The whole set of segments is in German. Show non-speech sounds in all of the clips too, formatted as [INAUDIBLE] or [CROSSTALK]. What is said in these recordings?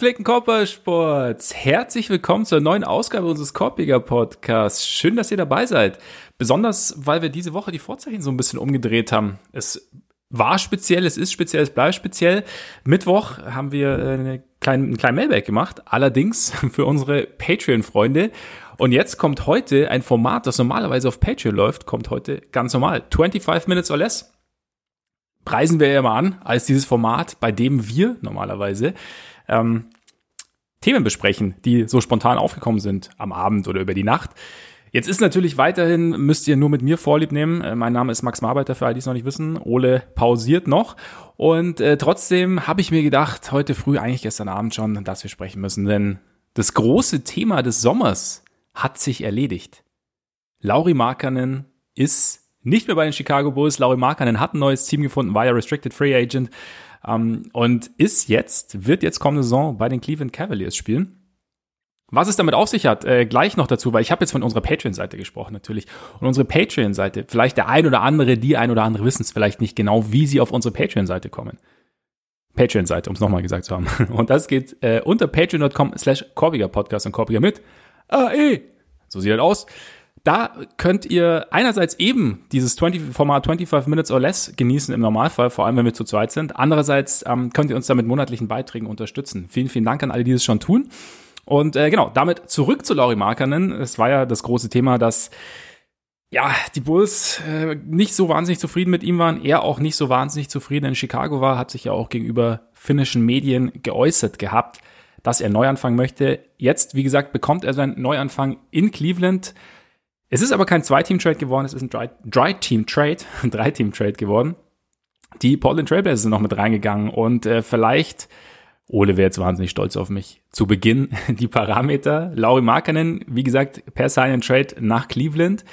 Gepflegten Korbballsports, herzlich willkommen zur neuen Ausgabe unseres Korbiger Podcasts. Schön, dass ihr dabei seid. Besonders, weil wir diese Woche die Vorzeichen so ein bisschen umgedreht haben. Es war speziell, es ist speziell, es bleibt speziell. Mittwoch haben wir eine kleine, einen kleinen Mailback gemacht, allerdings [LAUGHS] für unsere Patreon-Freunde. Und jetzt kommt heute ein Format, das normalerweise auf Patreon läuft, kommt heute ganz normal. 25 Minutes or Less preisen wir ja mal an als dieses Format, bei dem wir normalerweise ähm, Themen besprechen, die so spontan aufgekommen sind am Abend oder über die Nacht. Jetzt ist natürlich weiterhin, müsst ihr nur mit mir Vorlieb nehmen. Äh, mein Name ist Max Marbeiter, für alle, die es noch nicht wissen. Ole pausiert noch. Und äh, trotzdem habe ich mir gedacht, heute früh, eigentlich gestern Abend schon, dass wir sprechen müssen. Denn das große Thema des Sommers hat sich erledigt. Lauri Markkanen ist nicht mehr bei den Chicago Bulls. Laurie Markkanen hat ein neues Team gefunden, war ja Restricted Free Agent und ist jetzt, wird jetzt kommende Saison bei den Cleveland Cavaliers spielen. Was es damit auf sich hat, äh, gleich noch dazu, weil ich habe jetzt von unserer Patreon-Seite gesprochen natürlich. Und unsere Patreon-Seite, vielleicht der ein oder andere, die ein oder andere wissen es vielleicht nicht genau, wie sie auf unsere Patreon-Seite kommen. Patreon-Seite, um es nochmal gesagt zu haben. [LAUGHS] Und das geht äh, unter patreon.com slash Korbiger Podcast und Korbiger mit AE. So sieht das aus. Da könnt ihr einerseits eben dieses 20, Format 25 Minutes or Less genießen im Normalfall, vor allem wenn wir zu zweit sind. Andererseits ähm, könnt ihr uns damit monatlichen Beiträgen unterstützen. Vielen, vielen Dank an alle, die das schon tun. Und äh, genau, damit zurück zu Laurie Markanen. Es war ja das große Thema, dass ja, die Bulls äh, nicht so wahnsinnig zufrieden mit ihm waren, er auch nicht so wahnsinnig zufrieden in Chicago war, hat sich ja auch gegenüber finnischen Medien geäußert gehabt, dass er Neuanfang möchte. Jetzt, wie gesagt, bekommt er seinen Neuanfang in Cleveland. Es ist aber kein Zwei-Team-Trade geworden, es ist ein Dry-Team-Trade, [LAUGHS] ein Drei-Team-Trade geworden. Die Portland Trailblazers sind noch mit reingegangen und äh, vielleicht, Ole wäre jetzt wahnsinnig stolz auf mich, zu Beginn [LAUGHS] die Parameter. Laurie Markkanen, wie gesagt, per Sign and Trade nach Cleveland.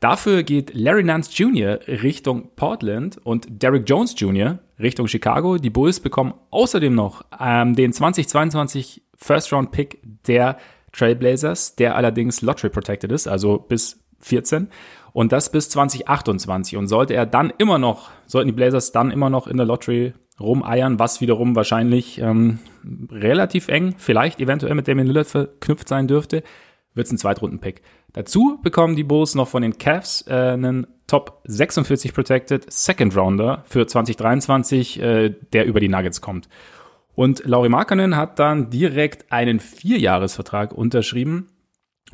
Dafür geht Larry Nance Jr. Richtung Portland und Derrick Jones Jr. Richtung Chicago. Die Bulls bekommen außerdem noch ähm, den 2022 First Round Pick der Trailblazers, der allerdings Lottery protected ist, also bis 14 und das bis 2028. Und sollte er dann immer noch, sollten die Blazers dann immer noch in der Lottery rumeiern, was wiederum wahrscheinlich ähm, relativ eng, vielleicht eventuell mit Damian Lillard verknüpft sein dürfte, wird es ein Zweitrunden-Pick. Dazu bekommen die Bulls noch von den Cavs äh, einen Top 46 Protected Second Rounder für 2023, äh, der über die Nuggets kommt. Und Lauri Markkanen hat dann direkt einen Vierjahresvertrag unterschrieben.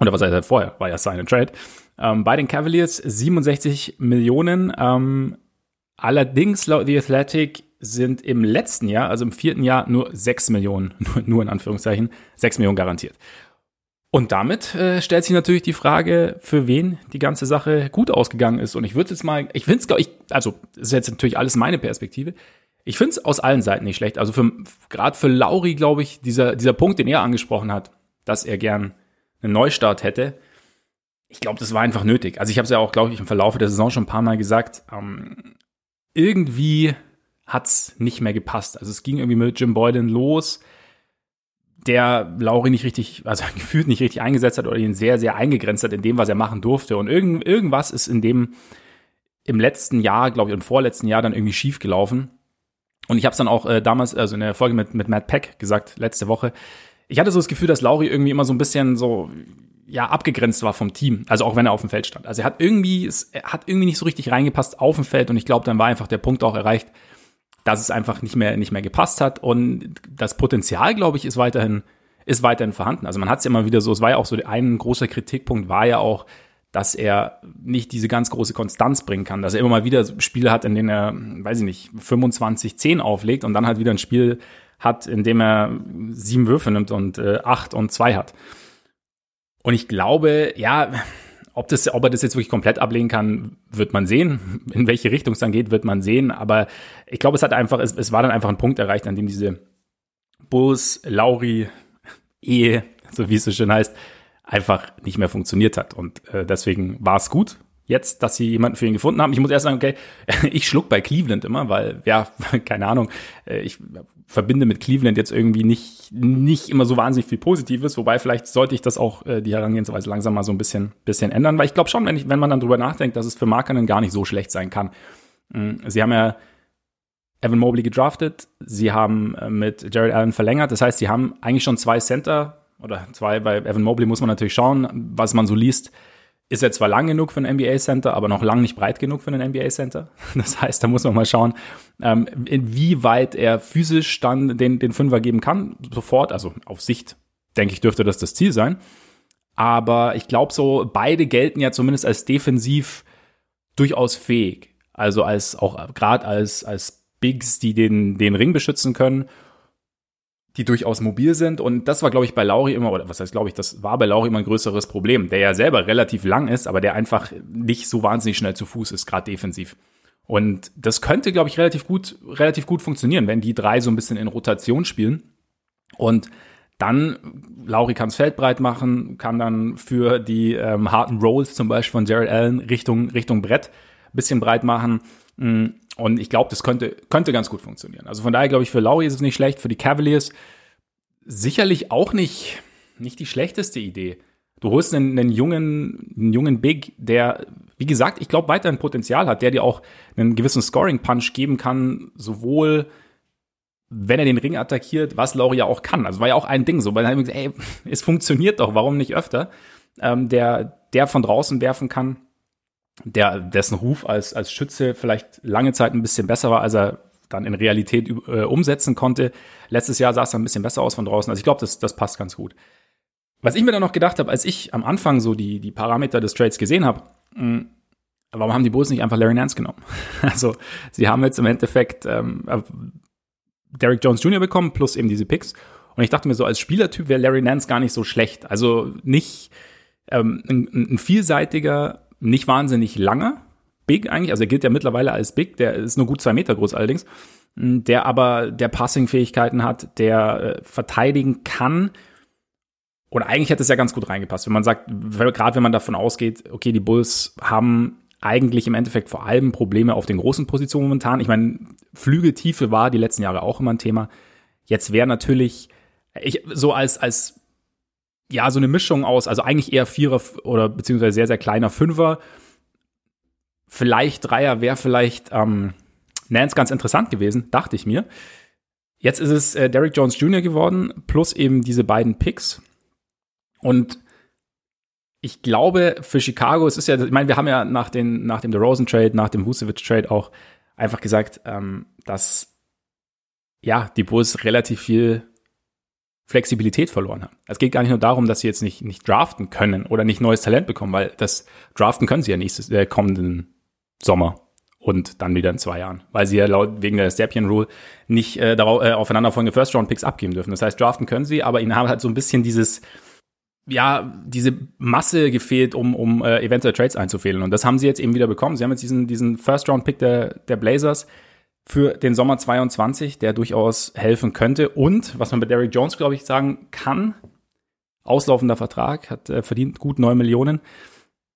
Oder was er vorher, war ja Sign and Trade. Ähm, bei den Cavaliers 67 Millionen. Ähm, allerdings laut The Athletic sind im letzten Jahr, also im vierten Jahr, nur 6 Millionen, [LAUGHS] nur, nur in Anführungszeichen, 6 Millionen garantiert. Und damit äh, stellt sich natürlich die Frage, für wen die ganze Sache gut ausgegangen ist. Und ich würde jetzt mal, ich finde es, ich, also das ist jetzt natürlich alles meine Perspektive. Ich finde es aus allen Seiten nicht schlecht. Also für gerade für Lauri, glaube ich, dieser, dieser Punkt, den er angesprochen hat, dass er gern einen Neustart hätte, ich glaube, das war einfach nötig. Also ich habe es ja auch, glaube ich, im Verlauf der Saison schon ein paar Mal gesagt. Ähm, irgendwie hat's nicht mehr gepasst. Also es ging irgendwie mit Jim Boylan los, der Lauri nicht richtig, also [LAUGHS] gefühlt nicht richtig eingesetzt hat oder ihn sehr, sehr eingegrenzt hat in dem, was er machen durfte. Und irgend, irgendwas ist in dem im letzten Jahr, glaube ich, im vorletzten Jahr dann irgendwie schief gelaufen. Und ich habe es dann auch äh, damals, also in der Folge mit, mit Matt Peck gesagt, letzte Woche. Ich hatte so das Gefühl, dass Lauri irgendwie immer so ein bisschen so ja abgegrenzt war vom Team, also auch wenn er auf dem Feld stand. Also er hat irgendwie, es hat irgendwie nicht so richtig reingepasst auf dem Feld und ich glaube, dann war einfach der Punkt auch erreicht, dass es einfach nicht mehr nicht mehr gepasst hat und das Potenzial, glaube ich, ist weiterhin ist weiterhin vorhanden. Also man hat es ja immer wieder so, es war ja auch so ein großer Kritikpunkt war ja auch, dass er nicht diese ganz große Konstanz bringen kann, dass er immer mal wieder Spiele hat, in denen er, weiß ich nicht, 25, 10 auflegt und dann halt wieder ein Spiel hat, in dem er sieben Würfe nimmt und äh, acht und zwei hat. Und ich glaube, ja, ob, das, ob er das jetzt wirklich komplett ablehnen kann, wird man sehen. In welche Richtung es dann geht, wird man sehen. Aber ich glaube, es hat einfach, es, es war dann einfach ein Punkt erreicht, an dem diese Bulls, Lauri, Ehe, so wie es so schön heißt, einfach nicht mehr funktioniert hat. Und äh, deswegen war es gut, jetzt, dass sie jemanden für ihn gefunden haben. Ich muss erst sagen, okay, [LAUGHS] ich schluck bei Cleveland immer, weil, ja, [LAUGHS] keine Ahnung, äh, ich verbinde mit Cleveland jetzt irgendwie nicht, nicht immer so wahnsinnig viel Positives, wobei vielleicht sollte ich das auch, äh, die Herangehensweise langsam mal so ein bisschen, bisschen ändern, weil ich glaube schon, wenn, ich, wenn man dann drüber nachdenkt, dass es für Markanen gar nicht so schlecht sein kann. Mm, sie haben ja Evan Mobley gedraftet, sie haben äh, mit Jared Allen verlängert. Das heißt, sie haben eigentlich schon zwei Center oder zwei, bei Evan Mobley muss man natürlich schauen, was man so liest. Ist er zwar lang genug für ein NBA Center, aber noch lang nicht breit genug für ein NBA Center. [LAUGHS] Das heißt, da muss man mal schauen, ähm, inwieweit er physisch dann den, den Fünfer geben kann. Sofort, also auf Sicht, denke ich, dürfte das das Ziel sein. Aber ich glaube so, beide gelten ja zumindest als defensiv durchaus fähig. Also als auch gerade als, als Bigs, die den, den Ring beschützen können die durchaus mobil sind. Und das war, glaube ich, bei Lauri immer, oder was heißt, glaube ich, das war bei Lauri immer ein größeres Problem, der ja selber relativ lang ist, aber der einfach nicht so wahnsinnig schnell zu Fuß ist, gerade defensiv. Und das könnte, glaube ich, relativ gut, relativ gut funktionieren, wenn die drei so ein bisschen in Rotation spielen. Und dann, Lauri kann das Feld breit machen, kann dann für die ähm, harten Rolls zum Beispiel von Jared Allen Richtung, Richtung Brett bisschen breit machen. Und ich glaube, das könnte, könnte ganz gut funktionieren. Also von daher glaube ich, für Lowry ist es nicht schlecht, für die Cavaliers sicherlich auch nicht, nicht die schlechteste Idee. Du holst einen, einen jungen, einen jungen Big, der, wie gesagt, ich glaube, weiterhin Potenzial hat, der dir auch einen gewissen Scoring-Punch geben kann, sowohl wenn er den Ring attackiert, was Laurie ja auch kann. Also war ja auch ein Ding so, weil er gesagt, ey, [LAUGHS] es funktioniert doch, warum nicht öfter? Ähm, der, der von draußen werfen kann der, dessen Ruf als, als Schütze vielleicht lange Zeit ein bisschen besser war, als er dann in Realität äh, umsetzen konnte. Letztes Jahr sah es ein bisschen besser aus von draußen. Also ich glaube, das, das passt ganz gut. Was ich mir dann noch gedacht habe, als ich am Anfang so die, die Parameter des Trades gesehen habe, hm, warum haben die Bulls nicht einfach Larry Nance genommen? [LAUGHS] Also sie haben jetzt im Endeffekt ähm, äh, Derrick Jones Jr. bekommen, plus eben diese Picks. Und ich dachte mir so, als Spielertyp wäre Larry Nance gar nicht so schlecht. Also nicht ähm, ein, ein vielseitiger nicht wahnsinnig langer, big eigentlich, also er gilt ja mittlerweile als big, der ist nur gut zwei Meter groß allerdings, der aber der Passing-Fähigkeiten hat, der äh, verteidigen kann. Und eigentlich hätte es ja ganz gut reingepasst, wenn man sagt, gerade wenn man davon ausgeht, okay, die Bulls haben eigentlich im Endeffekt vor allem Probleme auf den großen Positionen momentan. Ich meine, Flügeltiefe war die letzten Jahre auch immer ein Thema. Jetzt wäre natürlich, ich, so als, als ja, so eine Mischung aus, also eigentlich eher Vierer oder beziehungsweise sehr, sehr kleiner Fünfer. Vielleicht Dreier wäre vielleicht ähm, Nance ganz interessant gewesen, dachte ich mir. Jetzt ist es äh, Derrick Jones Jr. geworden, plus eben diese beiden Picks. Und ich glaube, für Chicago, es ist ja, ich meine, wir haben ja nach, den, nach dem DeRozan Trade, nach dem Vucevic Trade auch einfach gesagt, ähm, dass ja, die Bulls relativ viel Flexibilität verloren haben. Es geht gar nicht nur darum, dass sie jetzt nicht, nicht draften können oder nicht neues Talent bekommen, weil das draften können sie ja nächstes, äh, kommenden Sommer und dann wieder in zwei Jahren, weil sie ja laut wegen der Stapien Rule nicht äh, darauf, äh, aufeinanderfolgende First Round Picks abgeben dürfen. Das heißt, draften können sie, aber ihnen haben halt so ein bisschen dieses ja, diese Masse gefehlt, um, um äh, eventuell Trades einzufehlen. Und das haben sie jetzt eben wieder bekommen. Sie haben jetzt diesen, diesen First-Round-Pick der, der Blazers, für den Sommer 22, der durchaus helfen könnte. Und was man bei Derrick Jones, glaube ich, sagen kann, auslaufender Vertrag, hat äh, verdient gut neun Millionen.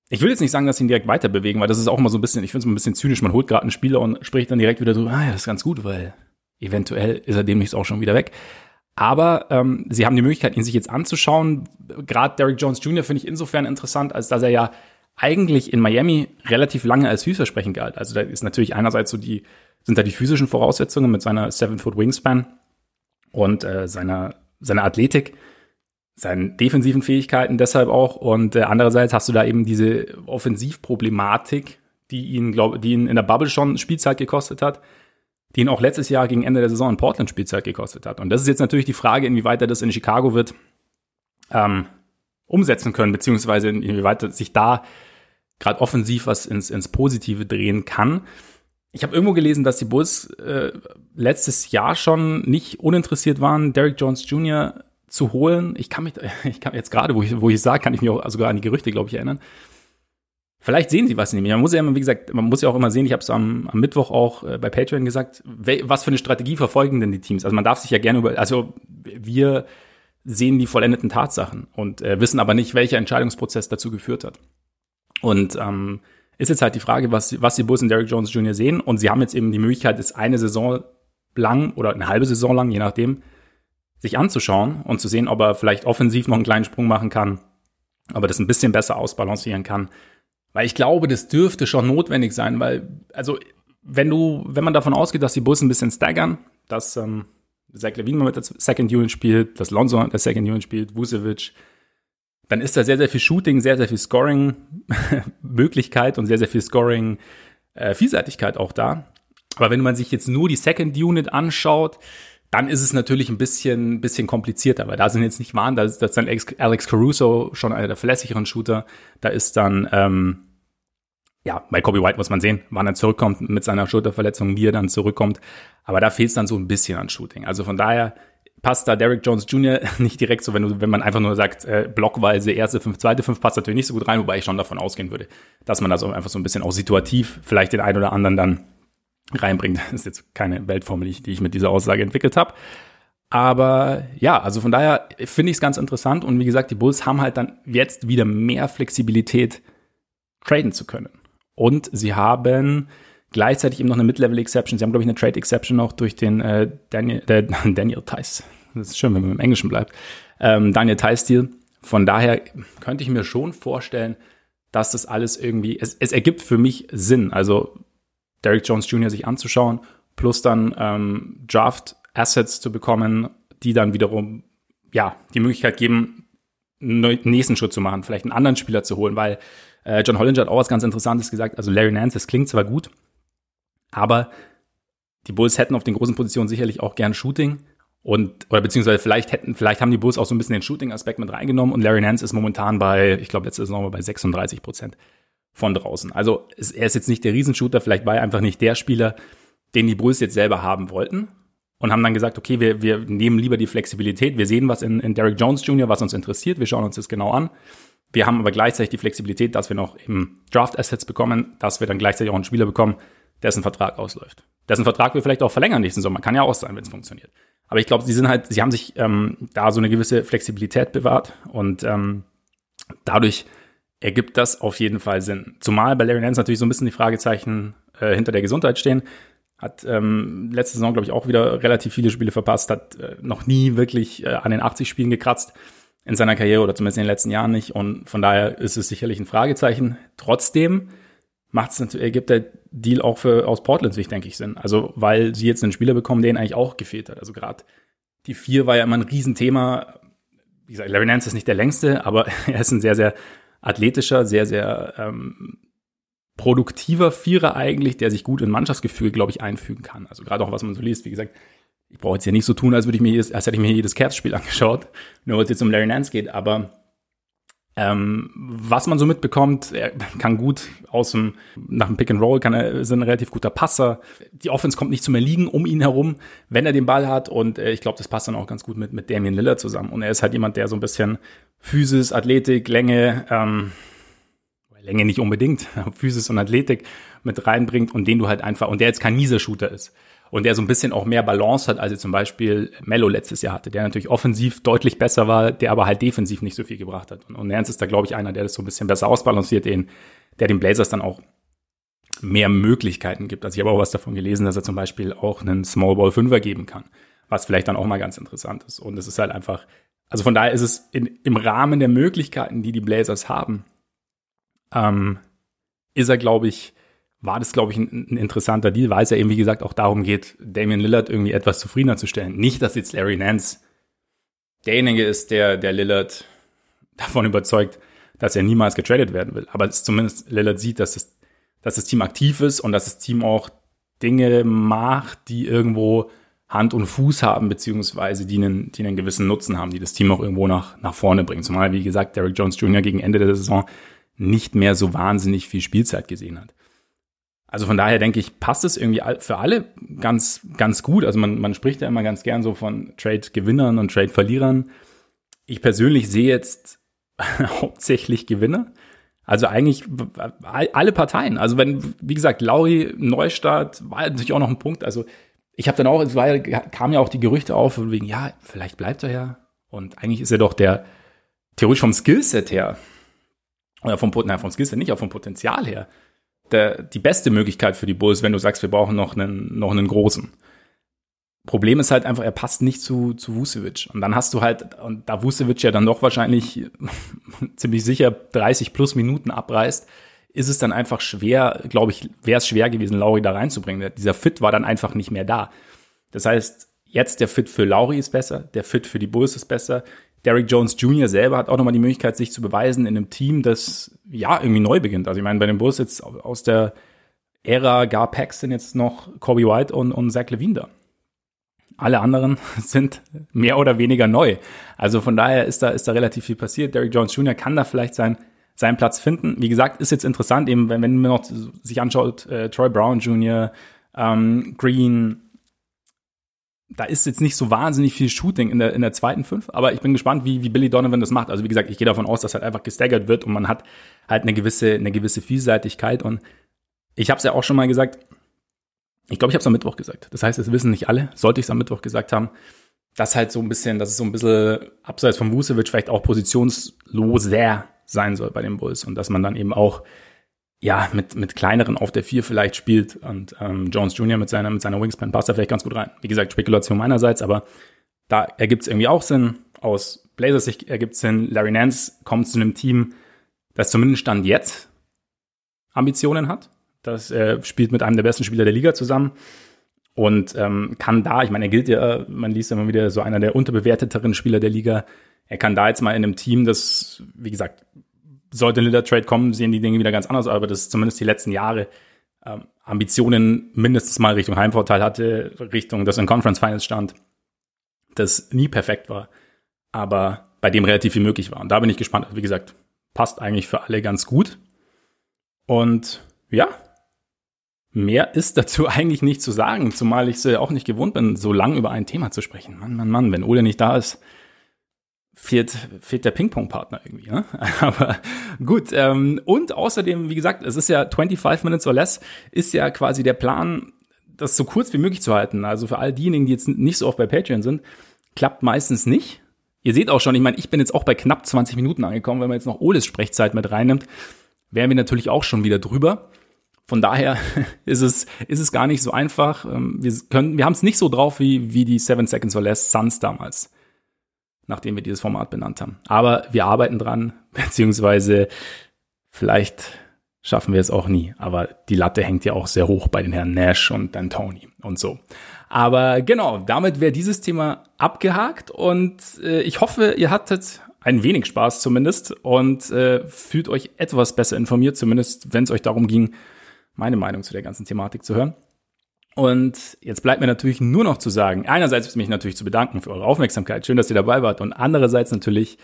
Ich will jetzt nicht sagen, dass sie ihn direkt weiter bewegen, weil das ist auch immer so ein bisschen, ich finde es ein bisschen zynisch. Man holt gerade einen Spieler und spricht dann direkt wieder so, ah ja, das ist ganz gut, weil eventuell ist er demnächst auch schon wieder weg. Aber ähm, sie haben die Möglichkeit, ihn sich jetzt anzuschauen. Gerade Derrick Jones Jr. finde ich insofern interessant, als dass er ja eigentlich in Miami relativ lange als vielversprechend galt. Also da ist natürlich einerseits so die sind da die physischen Voraussetzungen mit seiner Seven Foot Wingspan und äh, seiner, seiner Athletik, seinen defensiven Fähigkeiten deshalb auch. Und äh, andererseits hast du da eben diese Offensivproblematik, die ihn, glaube die ihn in der Bubble schon Spielzeit gekostet hat, die ihn auch letztes Jahr gegen Ende der Saison in Portland Spielzeit gekostet hat. Und das ist jetzt natürlich die Frage, inwieweit er das in Chicago wird ähm, umsetzen können, beziehungsweise inwieweit sich da gerade offensiv was ins, ins Positive drehen kann ich habe irgendwo gelesen, dass die Bulls äh, letztes Jahr schon nicht uninteressiert waren, Derrick Jones Jr. zu holen. Ich kann mich, [LAUGHS] ich kann jetzt gerade, wo ich, wo ich sage, kann ich mich auch sogar an die Gerüchte, glaube ich, erinnern. Vielleicht sehen sie was mir. Man muss ja immer, wie gesagt, man muss ja auch immer sehen, ich habe es am, am Mittwoch auch äh, bei Patreon gesagt, was für eine Strategie verfolgen denn die Teams? Also man darf sich ja gerne über, also wir sehen die vollendeten Tatsachen und äh, wissen aber nicht, welcher Entscheidungsprozess dazu geführt hat. Und ähm, ist jetzt halt die Frage, was, was die Bulls und Derrick Jones Jr. sehen. Und sie haben jetzt eben die Möglichkeit, es eine Saison lang oder eine halbe Saison lang, je nachdem, sich anzuschauen und zu sehen, ob er vielleicht offensiv noch einen kleinen Sprung machen kann, ob er das ein bisschen besser ausbalancieren kann. Weil ich glaube, das dürfte schon notwendig sein, weil, also wenn du, wenn man davon ausgeht, dass die Bulls ein bisschen staggern, dass ähm, Zach Levine mal mit der Second Unit spielt, dass Lonzo der Second Unit spielt, Vucevic, dann ist da sehr, sehr viel Shooting, sehr, sehr viel Scoring-Möglichkeit [LAUGHS] und sehr, sehr viel Scoring-Vielseitigkeit äh, auch da. Aber wenn man sich jetzt nur die Second Unit anschaut, dann ist es natürlich ein bisschen, bisschen komplizierter, weil da sind jetzt nicht Waren, da ist, das ist dann Alex Caruso schon einer der verlässlicheren Shooter. Da ist dann, ähm, ja, bei Kobe White muss man sehen, wann er zurückkommt mit seiner Schulterverletzung, wie er dann zurückkommt. Aber da fehlt es dann so ein bisschen an Shooting. Also von daher passt da Derek Jones Jr. [LAUGHS] nicht direkt so, wenn, du, wenn man einfach nur sagt, äh, blockweise erste fünf, zweite fünf passt natürlich nicht so gut rein, wobei ich schon davon ausgehen würde, dass man das einfach so ein bisschen auch situativ vielleicht den einen oder anderen dann reinbringt. Das ist jetzt keine Weltformel, die ich mit dieser Aussage entwickelt habe. Aber ja, also von daher finde ich es ganz interessant. Und wie gesagt, die Bulls haben halt dann jetzt wieder mehr Flexibilität, traden zu können. Und sie haben gleichzeitig eben noch eine Mid-Level-Exception. Sie haben, glaube ich, eine Trade-Exception auch durch den äh, Daniel, äh, [LAUGHS] Daniel Tice. Das ist schön, wenn man im Englischen bleibt. Ähm, Daniel Tice-Deal. Von daher könnte ich mir schon vorstellen, dass das alles irgendwie, es, es ergibt für mich Sinn. Also Derek Jones Jr. sich anzuschauen, plus dann ähm, Draft-Assets zu bekommen, die dann wiederum ja die Möglichkeit geben, einen nächsten Schritt zu machen, vielleicht einen anderen Spieler zu holen, weil äh, John Hollinger hat auch was ganz Interessantes gesagt. Also Larry Nance, das klingt zwar gut, aber die Bulls hätten auf den großen Positionen sicherlich auch gern Shooting. Und, oder beziehungsweise vielleicht hätten, vielleicht haben die Bulls auch so ein bisschen den Shooting-Aspekt mit reingenommen und Larry Nance ist momentan bei, ich glaube, letzte Saison bei 36 Prozent von draußen. Also er ist jetzt nicht der Riesenshooter, vielleicht war er einfach nicht der Spieler, den die Bulls jetzt selber haben wollten und haben dann gesagt, okay, wir, wir nehmen lieber die Flexibilität, wir sehen was in, in Derek Jones Jr., was uns interessiert, wir schauen uns das genau an. Wir haben aber gleichzeitig die Flexibilität, dass wir noch im Draft Assets bekommen, dass wir dann gleichzeitig auch einen Spieler bekommen, dessen Vertrag ausläuft. Dessen Vertrag wir vielleicht auch verlängern nächsten Sommer. Kann ja auch sein, wenn es funktioniert. Aber ich glaube, sie sind halt, sie haben sich ähm, da so eine gewisse Flexibilität bewahrt und ähm, dadurch ergibt das auf jeden Fall Sinn. Zumal bei Larry Nance natürlich so ein bisschen die Fragezeichen äh, hinter der Gesundheit stehen. Hat ähm, letzte Saison, glaube ich, auch wieder relativ viele Spiele verpasst, hat äh, noch nie wirklich äh, an den 80 Spielen gekratzt in seiner Karriere oder zumindest in den letzten Jahren nicht. Und von daher ist es sicherlich ein Fragezeichen. Trotzdem macht es natürlich, ergibt der Deal auch für aus Portlands Sicht, denke ich, Sinn. Also, weil sie jetzt einen Spieler bekommen, den eigentlich auch gefehlt hat. Also gerade die vier war ja immer ein Riesenthema. Wie gesagt, Larry Nance ist nicht der längste, aber [LAUGHS] er ist ein sehr, sehr athletischer, sehr, sehr ähm, produktiver Vierer eigentlich, der sich gut in Mannschaftsgefühl, glaube ich, einfügen kann. Also gerade auch, was man so liest, wie gesagt, ich brauche jetzt hier nicht so tun, als würde ich mir jedes, als hätte ich mir jedes Cavs-Spiel [LAUGHS] angeschaut, nur weil es jetzt um Larry Nance geht, aber ähm, was man so mitbekommt, er kann gut aus dem, nach dem Pick and Roll kann er, ist ein relativ guter Passer. Die Offense kommt nicht zum Erliegen um ihn herum, wenn er den Ball hat und äh, ich glaube, das passt dann auch ganz gut mit, mit Damian Lillard zusammen. Und er ist halt jemand, der so ein bisschen Physis, Athletik, Länge, ähm, Länge nicht unbedingt, [LAUGHS] Physis und Athletik mit reinbringt und den du halt einfach, und der jetzt kein mieser Shooter ist und der so ein bisschen auch mehr Balance hat, als er zum Beispiel Mello letztes Jahr hatte, der natürlich offensiv deutlich besser war, der aber halt defensiv nicht so viel gebracht hat. Und, und Nance ist da, glaube ich, einer, der das so ein bisschen besser ausbalanciert, den, der den Blazers dann auch mehr Möglichkeiten gibt. Also ich habe auch was davon gelesen, dass er zum Beispiel auch einen Small Ball Fünfer geben kann, was vielleicht dann auch mal ganz interessant ist. Und es ist halt einfach, also von daher ist es in, im Rahmen der Möglichkeiten, die die Blazers haben, ähm, ist er, glaube ich, war das, glaube ich, ein, ein, interessanter Deal, weil es ja eben, wie gesagt, auch darum geht, Damian Lillard irgendwie etwas zufriedener zu stellen. Nicht, dass jetzt Larry Nance derjenige ist, der, der Lillard davon überzeugt, dass er niemals getradet werden will. Aber es zumindest Lillard sieht, dass, es, dass das Team aktiv ist und dass das Team auch Dinge macht, die irgendwo Hand und Fuß haben, beziehungsweise die einen, die einen gewissen Nutzen haben, die das Team auch irgendwo nach, nach vorne bringen. Zumal, wie gesagt, Derek Jones Jr. gegen Ende der Saison nicht mehr so wahnsinnig viel Spielzeit gesehen hat. Also von daher denke ich, passt es irgendwie für alle ganz, ganz gut. Also man, man spricht ja immer ganz gern so von Trade-Gewinnern und Trade-Verlierern. Ich persönlich sehe jetzt [LAUGHS] hauptsächlich Gewinner. Also eigentlich alle Parteien. Also wenn, wie gesagt, Lauri, Neustart, war natürlich auch noch ein Punkt. Also ich habe dann auch, es war, kamen ja auch die Gerüchte auf, wegen, ja, vielleicht bleibt er ja. Und eigentlich ist er doch der, theoretisch vom Skillset her, oder vom, nein, vom Skillset nicht, auch vom Potenzial her, der, die beste Möglichkeit für die Bulls, wenn du sagst, wir brauchen noch einen, noch einen großen. Problem ist halt einfach, er passt nicht zu, zu Vucevic. Und dann hast du halt, und da Vucevic ja dann doch wahrscheinlich [LAUGHS] ziemlich sicher 30 plus Minuten abreißt, ist es dann einfach schwer, glaube ich, wäre es schwer gewesen, Lauri da reinzubringen. Dieser Fit war dann einfach nicht mehr da. Das heißt, jetzt der Fit für Lauri ist besser, der Fit für die Bulls ist besser. Derrick Jones Jr. selber hat auch nochmal die Möglichkeit, sich zu beweisen in einem Team, das ja irgendwie neu beginnt. Also ich meine, bei den Bulls jetzt aus der Ära Gar Paxton jetzt noch Kobe White und, und Zach Levine da. Alle anderen [LAUGHS] sind mehr oder weniger neu. Also von daher ist da, ist da relativ viel passiert. Derrick Jones Jr. kann da vielleicht sein, seinen Platz finden. Wie gesagt, ist jetzt interessant, eben wenn, wenn man noch sich anschaut, äh, Troy Brown Jr., ähm, Green, da ist jetzt nicht so wahnsinnig viel Shooting in der, in der zweiten Fünf, aber ich bin gespannt, wie, wie Billy Donovan das macht. Also wie gesagt, ich gehe davon aus, dass halt einfach gestaggert wird und man hat halt eine gewisse, eine gewisse Vielseitigkeit und ich habe es ja auch schon mal gesagt, ich glaube, ich habe es am Mittwoch gesagt. Das heißt, es wissen nicht alle, sollte ich es am Mittwoch gesagt haben, dass halt so ein bisschen, dass es so ein bisschen abseits von Vucevic vielleicht auch positionsloser sein soll bei den Bulls und dass man dann eben auch ja mit mit kleineren auf der vier vielleicht spielt und ähm, Jones Jr. mit seiner mit seiner Wingspan passt da vielleicht ganz gut rein. Wie gesagt, Spekulation meinerseits, aber da ergibt es irgendwie auch Sinn. Aus Blazers Sicht ergibt Sinn. Larry Nance kommt zu einem Team, das zumindest Stand jetzt Ambitionen hat. Das äh, spielt mit einem der besten Spieler der Liga zusammen und ähm, kann da, ich meine, er gilt ja, man liest immer wieder so einer der unterbewerteteren Spieler der Liga, er kann da jetzt mal in einem Team, das, wie gesagt, sollte ein Lillard Trade kommen, sehen die Dinge wieder ganz anders, aber das ist zumindest die letzten Jahre ähm, Ambitionen mindestens mal Richtung Heimvorteil hatte, Richtung, das in Conference Finals stand, das nie perfekt war, aber bei dem relativ viel möglich war. Und da bin ich gespannt. Wie gesagt, passt eigentlich für alle ganz gut. Und ja, mehr ist dazu [LAUGHS] eigentlich nicht zu sagen, zumal ich es auch nicht gewohnt bin, so lang über ein Thema zu sprechen. Mann, Mann, Mann, wenn Ole nicht da ist, fehlt, fehlt der Ping-Pong-Partner irgendwie. Ne? [LAUGHS] Aber gut. Ähm, und außerdem, wie gesagt, es ist ja 25 Minutes or less, ist ja quasi der Plan, das so kurz wie möglich zu halten. Also für all diejenigen, die jetzt nicht so oft bei Patreon sind, klappt meistens nicht. Ihr seht auch schon, ich meine, ich bin jetzt auch bei knapp 20 Minuten angekommen, wenn man jetzt noch Oles Sprechzeit mit reinnimmt, wären wir natürlich auch schon wieder drüber. Von daher [LAUGHS] ist es, ist es gar nicht so einfach. Ähm, wir können, wir haben es nicht so drauf wie, wie die Seven Seconds or Less Suns damals nachdem wir dieses Format benannt haben. Aber wir arbeiten dran, [LAUGHS] beziehungsweise vielleicht schaffen wir es auch nie. Aber die Latte hängt ja auch sehr hoch bei den Herren Nash und dann Tony und so. Aber genau, damit wäre dieses Thema abgehakt und äh, ich hoffe, ihr hattet ein wenig Spaß zumindest und äh, fühlt euch etwas besser informiert, zumindest wenn es euch darum ging, meine Meinung zu der ganzen Thematik zu hören. Und jetzt bleibt mir natürlich nur noch zu sagen, einerseits mich natürlich zu bedanken für eure Aufmerksamkeit, schön, dass ihr dabei wart, und andererseits natürlich,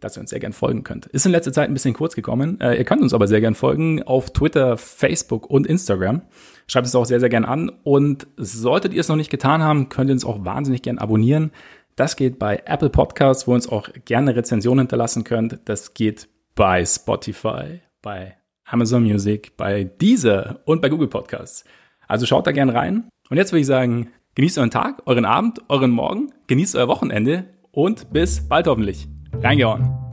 dass ihr uns sehr gern folgen könnt. Ist in letzter Zeit ein bisschen kurz gekommen. Äh, ihr könnt uns aber sehr gern folgen auf Twitter, Facebook und Instagram. Schreibt es auch sehr, sehr gern an. Und solltet ihr es noch nicht getan haben, könnt ihr uns auch wahnsinnig gern abonnieren. Das geht bei Apple Podcasts, wo ihr uns auch gerne Rezensionen hinterlassen könnt. Das geht bei Spotify, bei Amazon Music, bei Deezer und bei Google Podcasts. Also schaut da gern rein. Und jetzt würde ich sagen, genießt euren Tag, euren Abend, euren Morgen, genießt euer Wochenende und bis bald hoffentlich. Reingehauen.